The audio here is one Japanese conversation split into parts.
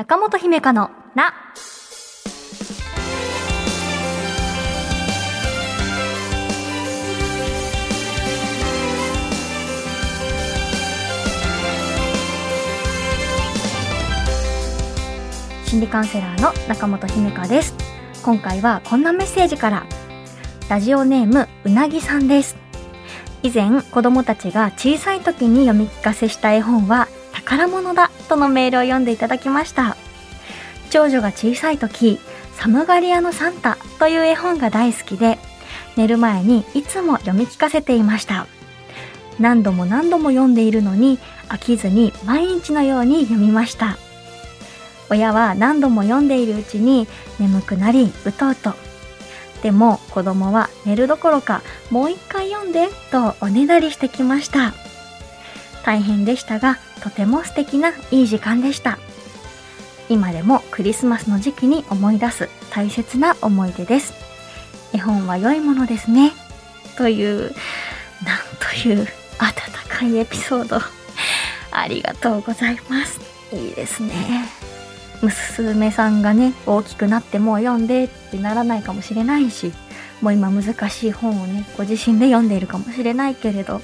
中本姫香のな。心理カウンセラーの中本姫香です。今回はこんなメッセージから。ラジオネームうなぎさんです。以前子供たちが小さい時に読み聞かせした絵本は宝物だとのメールを読んでいただきました。長女が小さい時サムガリアのサンタという絵本が大好きで寝る前にいつも読み聞かせていました。何度も何度も読んでいるのに飽きずに毎日のように読みました。親は何度も読んでいるうちに眠くなりうとうと。でも子供は寝るどころかもう一回読んでとおねだりしてきました。大変でしたがとても素敵ないい時間でした。今でもクリスマスの時期に思い出す大切な思い出です。絵本は良いものですね。というなんという温かいエピソード。ありがとうございます。いいですね。娘さんがね大きくなってもう読んでってならないかもしれないしもう今難しい本をねご自身で読んでいるかもしれないけれど、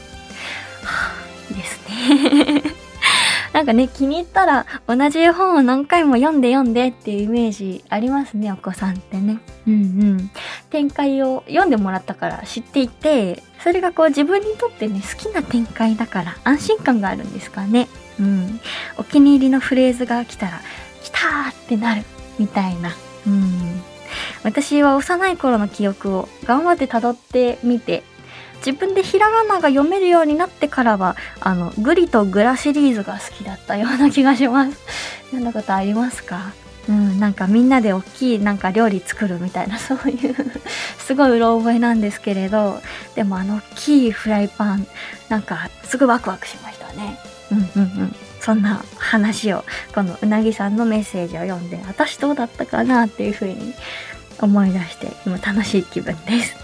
なんかね気に入ったら同じ絵本を何回も読んで読んでっていうイメージありますねお子さんってねうんうん展開を読んでもらったから知っていてそれがこう自分にとってね好きな展開だから安心感があるんですかねうんお気に入りのフレーズが来たら来たーってなるみたいな。うん。私は幼い頃の記憶を頑張って辿ってみて、自分でひらがなが読めるようになってからは、あの、グリとグラシリーズが好きだったような気がします。読んだことありますか？うん、なんかみんなで大きいなんか料理作るみたいなそういうすごいうろ覚えなんですけれど、でもあの大きいフライパン、なんかすごいワクワクしましたね。うんうんうん。そんな話をこのうなぎさんのメッセージを読んで私どうだったかなっていう風に思い出して今楽しい気分です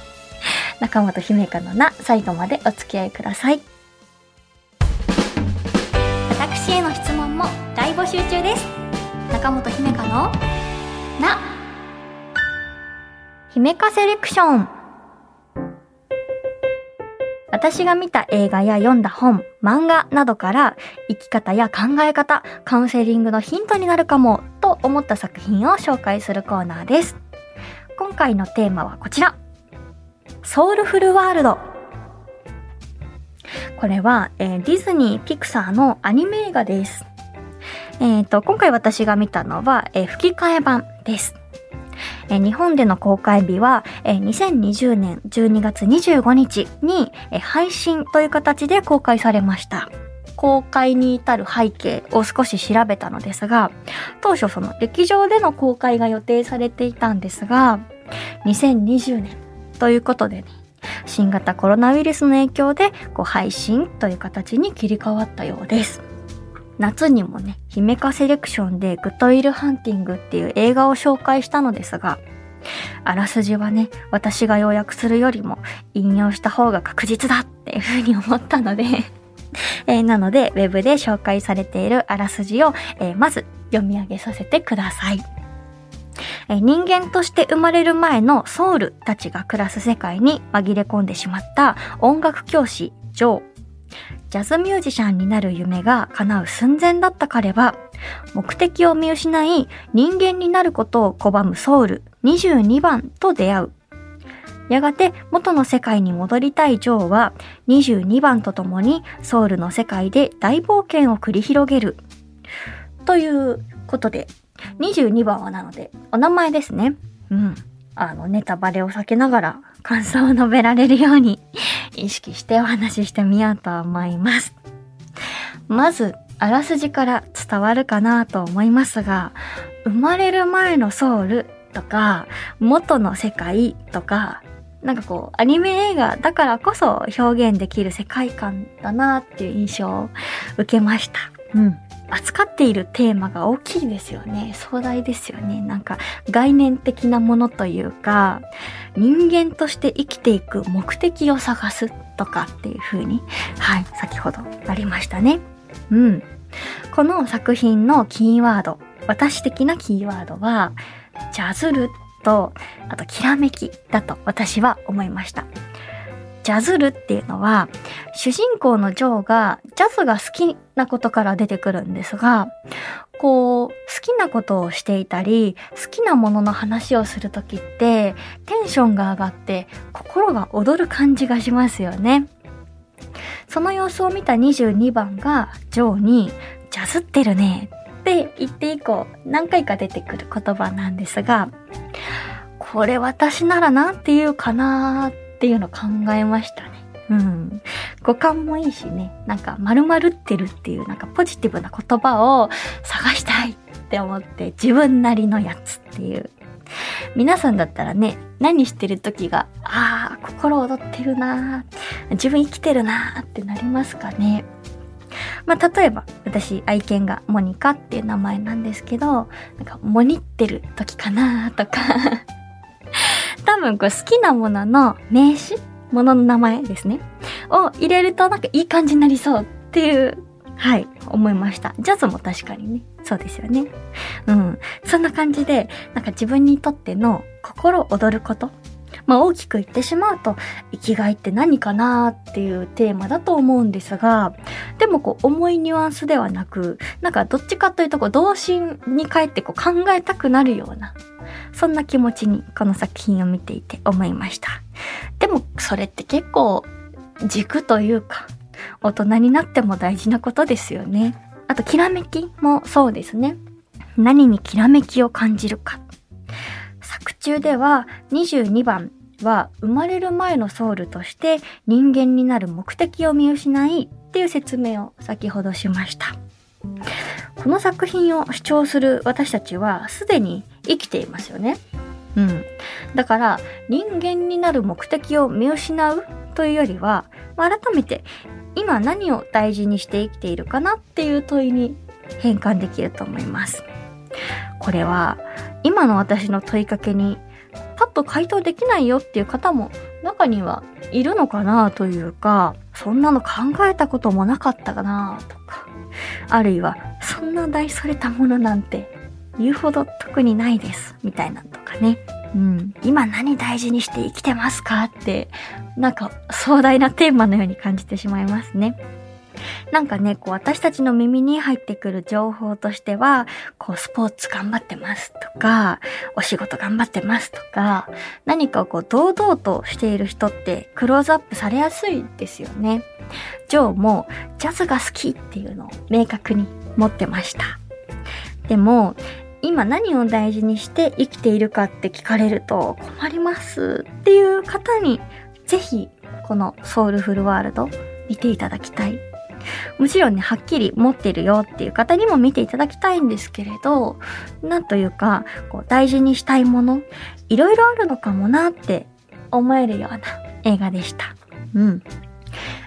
中本姫香のな最後までお付き合いください私への質問も大募集中です中本姫香のな姫香セレクション私が見た映画や読んだ本、漫画などから生き方や考え方、カウンセリングのヒントになるかもと思った作品を紹介するコーナーです。今回のテーマはこちら。ソウルフルワールド。これは、えー、ディズニー・ピクサーのアニメ映画です。えっ、ー、と、今回私が見たのは、えー、吹き替え版です。え日本での公開日は、え2020年12月25日に、え配信という形で公開されました。公開に至る背景を少し調べたのですが、当初その劇場での公開が予定されていたんですが、2020年ということでね、新型コロナウイルスの影響でこう配信という形に切り替わったようです。夏にもね、姫カセレクションでグッドウィルハンティングっていう映画を紹介したのですが、あらすじはね、私が要約するよりも引用した方が確実だっていうふうに思ったので えー、なので、ウェブで紹介されているあらすじを、えー、まず読み上げさせてください。え、人間として生まれる前のソウルたちが暮らす世界に紛れ込んでしまった音楽教師、ジョー。ジャズミュージシャンになる夢が叶う寸前だった彼は、目的を見失い人間になることを拒むソウル22番と出会う。やがて元の世界に戻りたいジョーは22番と共にソウルの世界で大冒険を繰り広げる。ということで、22番はなのでお名前ですね。うん。あの、ネタバレを避けながら感想を述べられるように意識してお話ししてみようと思います。まず、あらすじから伝わるかなと思いますが、生まれる前のソウルとか、元の世界とか、なんかこう、アニメ映画だからこそ表現できる世界観だなっていう印象を受けました。うん。扱っているテーマが大きいですよね。壮大ですよね。なんか概念的なものというか、人間として生きていく目的を探すとかっていう風に、はい、先ほどありましたね。うん。この作品のキーワード私的なキーワードは、ジャズルと、あと、きらめきだと私は思いました。ジャズルっていうのは、主人公のジョーがジャズが好きなことから出てくるんですが、こう、好きなことをしていたり、好きなものの話をするときって、テンションが上がって心が躍る感じがしますよね。その様子を見た22番がジョーに、ジャズってるねって言って以降何回か出てくる言葉なんですが、これ私ならなんて言うかなーっていうのを考えましたね。うん。五感もいいしね、なんか丸々ってるっていうなんかポジティブな言葉を探したいって思って自分なりのやつっていう。皆さんだったらね、何してる時が、ああ、心躍ってるな自分生きてるなってなりますかね。まあ、例えば、私、愛犬がモニカっていう名前なんですけど、なんか、モニってる時かなとか多分こう好きなものの名詞ものの名前ですね。を入れるとなんかいい感じになりそうっていう、はい、思いました。ジャズも確かにね、そうですよね。うん。そんな感じで、なんか自分にとっての心躍ること。まあ大きく言ってしまうと、生きがいって何かなっていうテーマだと思うんですが、でもこう重いニュアンスではなく、なんかどっちかというとこう童心に帰ってこう考えたくなるような、そんな気持ちにこの作品を見ていて思いました。でもそれって結構軸というか、大人になっても大事なことですよね。あと、きらめきもそうですね。何にきらめきを感じるか。中では22番は生まれる前のソウルとして人間になる目的を見失いっていう説明を先ほどしました。この作品を主張する私たちはすでに生きていますよね。うん。だから人間になる目的を見失うというよりは、まあ、改めて今何を大事にして生きているかなっていう問いに変換できると思います。これは今の私の問いかけにパッと回答できないよっていう方も中にはいるのかなというか、そんなの考えたこともなかったかなとか、あるいはそんな大それたものなんて言うほど特にないですみたいなとかね。うん、今何大事にして生きてますかって、なんか壮大なテーマのように感じてしまいますね。なんかね、こう私たちの耳に入ってくる情報としては、こうスポーツ頑張ってますとか、お仕事頑張ってますとか、何かこう堂々としている人ってクローズアップされやすいですよね。ジョーもジャズが好きっていうのを明確に持ってました。でも、今何を大事にして生きているかって聞かれると困りますっていう方にぜひこのソウルフルワールド見ていただきたい。もちろんね、はっきり持ってるよっていう方にも見ていただきたいんですけれど、なんというか、こう大事にしたいもの、いろいろあるのかもなって思えるような映画でした。うん。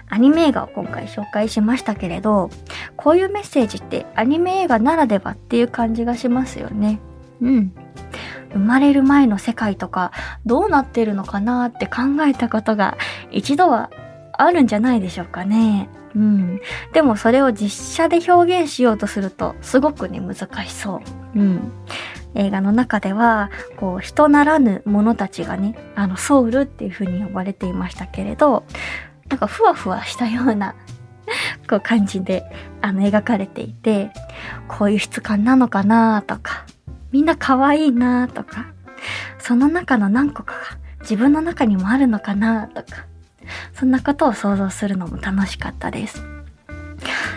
アニメ映画を今回紹介しましたけれど、こういうメッセージってアニメ映画ならではっていう感じがしますよね。うん。生まれる前の世界とかどうなってるのかなって考えたことが一度はあるんじゃないでしょうかね。うん。でもそれを実写で表現しようとするとすごくね難しそう。うん。映画の中では、こう、人ならぬ者たちがね、あの、ソウルっていう風に呼ばれていましたけれど、なんかふわふわしたような こう感じで、あの、描かれていて、こういう質感なのかなとか、みんな可愛いなとか、その中の何個かが自分の中にもあるのかなとか、そんなことを想像するのも楽しかったです。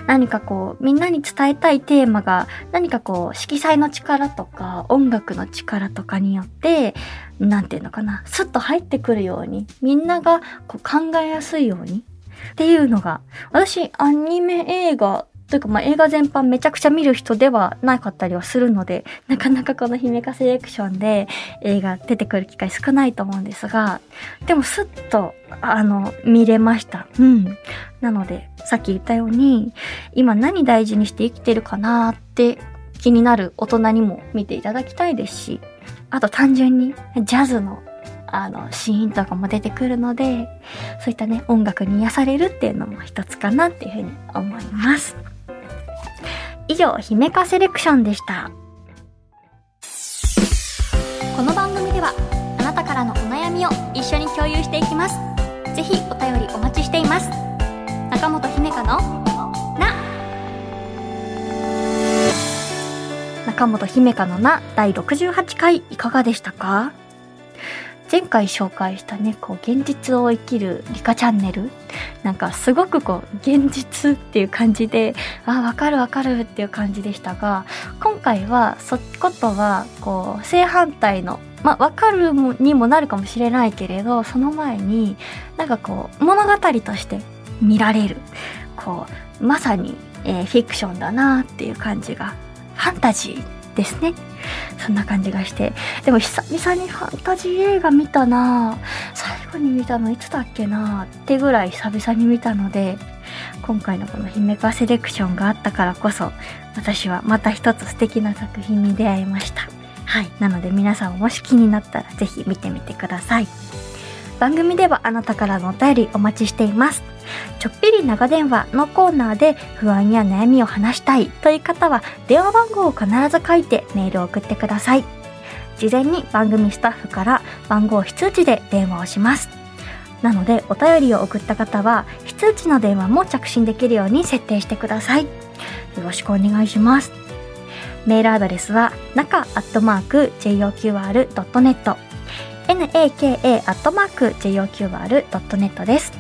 何かこう、みんなに伝えたいテーマが、何かこう、色彩の力とか、音楽の力とかによって、何て言うのかな、スッと入ってくるように、みんながこう考えやすいように、っていうのが、私、アニメ映画というか、まあ、映画全般めちゃくちゃ見る人ではなかったりはするので、なかなかこの姫かセレクションで映画出てくる機会少ないと思うんですが、でもスッと、あの、見れました。うん。なので、さっき言ったように、今何大事にして生きてるかなって気になる大人にも見ていただきたいですし、あと単純にジャズのあの、シーンとかも出てくるので、そういったね、音楽に癒されるっていうのも一つかなっていうふうに思います。以上、姫香セレクションでした。この番組では、あなたからのお悩みを一緒に共有していきます。ぜひお便りお待ちしています。中本姫香のな中本姫香のな第68回いかがでしたか？前回紹介したね、こう、現実を生きるリカチャンネル。なんか、すごくこう、現実っていう感じで、あ、わかるわかるっていう感じでしたが、今回は、そことは、こう、正反対の、まあ、わかるにもなるかもしれないけれど、その前に、なんかこう、物語として見られる。こう、まさに、えー、フィクションだなっていう感じが、ファンタジーですね。そんな感じがして。でも久々にファンタジー映画見たな最後に見たのいつだっけなってぐらい久々に見たので、今回のこの姫カセレクションがあったからこそ、私はまた一つ素敵な作品に出会いました。はい。なので皆さんもし気になったら是非見てみてください。番組ではあなたからのお便りお待ちしています。ちょっぴり長電話のコーナーで不安や悩みを話したいという方は電話番号を必ず書いてメールを送ってください。事前に番組スタッフから番号非通知で電話をします。なのでお便りを送った方は非通知の電話も着信できるように設定してください。よろしくお願いします。メールアドレスは中アットマーク JOQR.net naka.joqr.net です。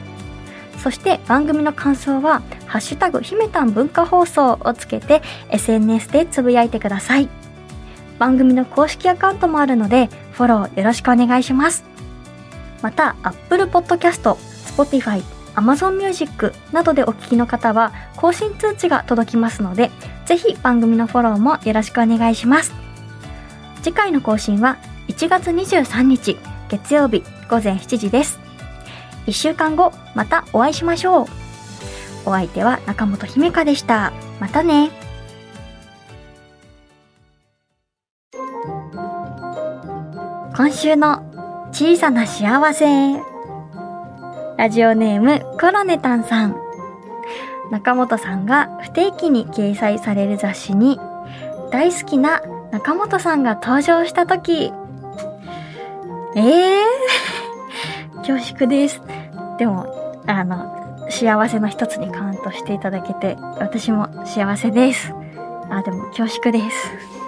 そして番組の感想は、ハッシュタグひめたん文化放送をつけて SNS でつぶやいてください。番組の公式アカウントもあるので、フォローよろしくお願いします。また、Apple Podcast、Spotify、Amazon Music などでお聞きの方は、更新通知が届きますので、ぜひ番組のフォローもよろしくお願いします。次回の更新は1月23日月曜日午前7時です。1週間後、またお会いしましょう。お相手は中本姫香でした。またね。今週の小さな幸せ。ラジオネームコロネタンさん。中本さんが不定期に掲載される雑誌に大好きな中本さんが登場した時ええー、恐縮です。でも、あの、幸せの一つにカウントしていただけて、私も幸せです。あ、でも恐縮です。